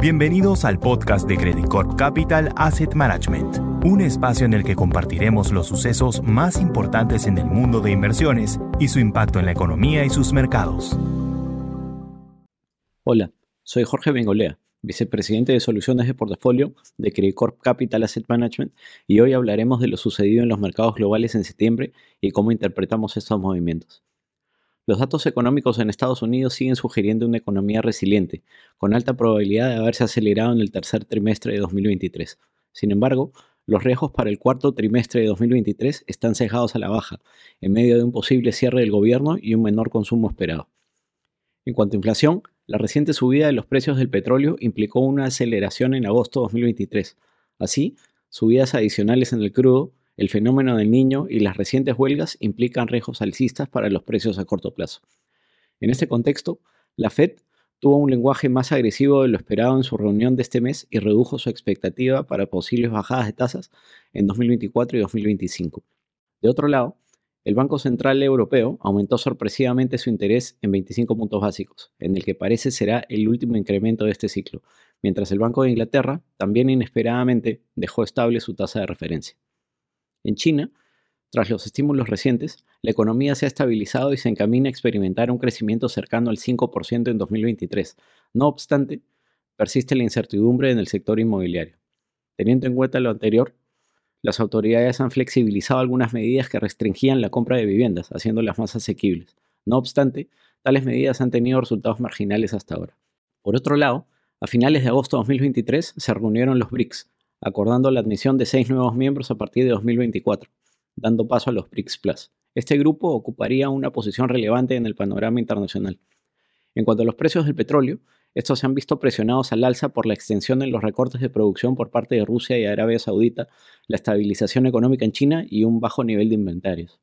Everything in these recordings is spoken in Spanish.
Bienvenidos al podcast de Credit Corp Capital Asset Management, un espacio en el que compartiremos los sucesos más importantes en el mundo de inversiones y su impacto en la economía y sus mercados. Hola, soy Jorge Bengolea, vicepresidente de soluciones de portafolio de Credit Corp Capital Asset Management, y hoy hablaremos de lo sucedido en los mercados globales en septiembre y cómo interpretamos estos movimientos. Los datos económicos en Estados Unidos siguen sugiriendo una economía resiliente, con alta probabilidad de haberse acelerado en el tercer trimestre de 2023. Sin embargo, los riesgos para el cuarto trimestre de 2023 están cejados a la baja, en medio de un posible cierre del gobierno y un menor consumo esperado. En cuanto a inflación, la reciente subida de los precios del petróleo implicó una aceleración en agosto de 2023. Así, subidas adicionales en el crudo el fenómeno del niño y las recientes huelgas implican riesgos alcistas para los precios a corto plazo. En este contexto, la Fed tuvo un lenguaje más agresivo de lo esperado en su reunión de este mes y redujo su expectativa para posibles bajadas de tasas en 2024 y 2025. De otro lado, el Banco Central Europeo aumentó sorpresivamente su interés en 25 puntos básicos, en el que parece será el último incremento de este ciclo, mientras el Banco de Inglaterra también inesperadamente dejó estable su tasa de referencia. En China, tras los estímulos recientes, la economía se ha estabilizado y se encamina a experimentar un crecimiento cercano al 5% en 2023. No obstante, persiste la incertidumbre en el sector inmobiliario. Teniendo en cuenta lo anterior, las autoridades han flexibilizado algunas medidas que restringían la compra de viviendas, haciéndolas más asequibles. No obstante, tales medidas han tenido resultados marginales hasta ahora. Por otro lado, a finales de agosto de 2023 se reunieron los BRICS, acordando la admisión de seis nuevos miembros a partir de 2024, dando paso a los BRICS Plus. Este grupo ocuparía una posición relevante en el panorama internacional. En cuanto a los precios del petróleo, estos se han visto presionados al alza por la extensión en los recortes de producción por parte de Rusia y Arabia Saudita, la estabilización económica en China y un bajo nivel de inventarios.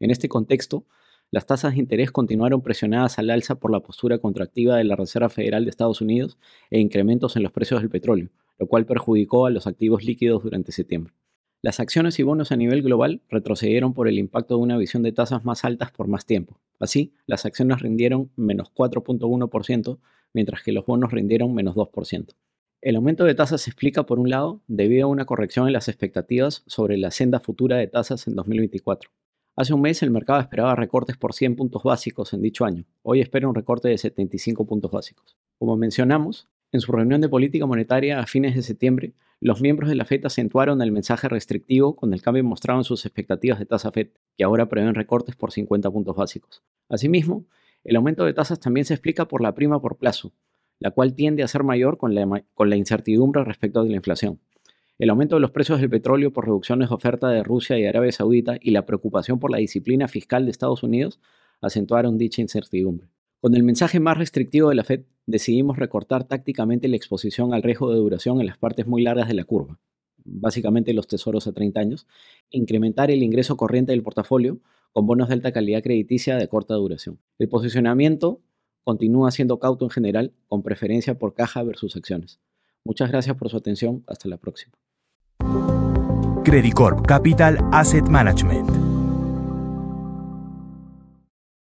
En este contexto, las tasas de interés continuaron presionadas al alza por la postura contractiva de la Reserva Federal de Estados Unidos e incrementos en los precios del petróleo, lo cual perjudicó a los activos líquidos durante septiembre. Las acciones y bonos a nivel global retrocedieron por el impacto de una visión de tasas más altas por más tiempo. Así, las acciones rindieron menos 4.1%, mientras que los bonos rindieron menos 2%. El aumento de tasas se explica, por un lado, debido a una corrección en las expectativas sobre la senda futura de tasas en 2024. Hace un mes el mercado esperaba recortes por 100 puntos básicos en dicho año. Hoy espera un recorte de 75 puntos básicos. Como mencionamos, en su reunión de política monetaria a fines de septiembre, los miembros de la FED acentuaron el mensaje restrictivo con el cambio mostrado en sus expectativas de tasa FED, que ahora prevén recortes por 50 puntos básicos. Asimismo, el aumento de tasas también se explica por la prima por plazo, la cual tiende a ser mayor con la, con la incertidumbre respecto de la inflación. El aumento de los precios del petróleo por reducciones de oferta de Rusia y Arabia Saudita y la preocupación por la disciplina fiscal de Estados Unidos acentuaron dicha incertidumbre. Con el mensaje más restrictivo de la Fed, decidimos recortar tácticamente la exposición al riesgo de duración en las partes muy largas de la curva, básicamente los tesoros a 30 años, incrementar el ingreso corriente del portafolio con bonos de alta calidad crediticia de corta duración. El posicionamiento continúa siendo cauto en general, con preferencia por caja versus acciones. Muchas gracias por su atención. Hasta la próxima. Credit Corp Capital Asset Management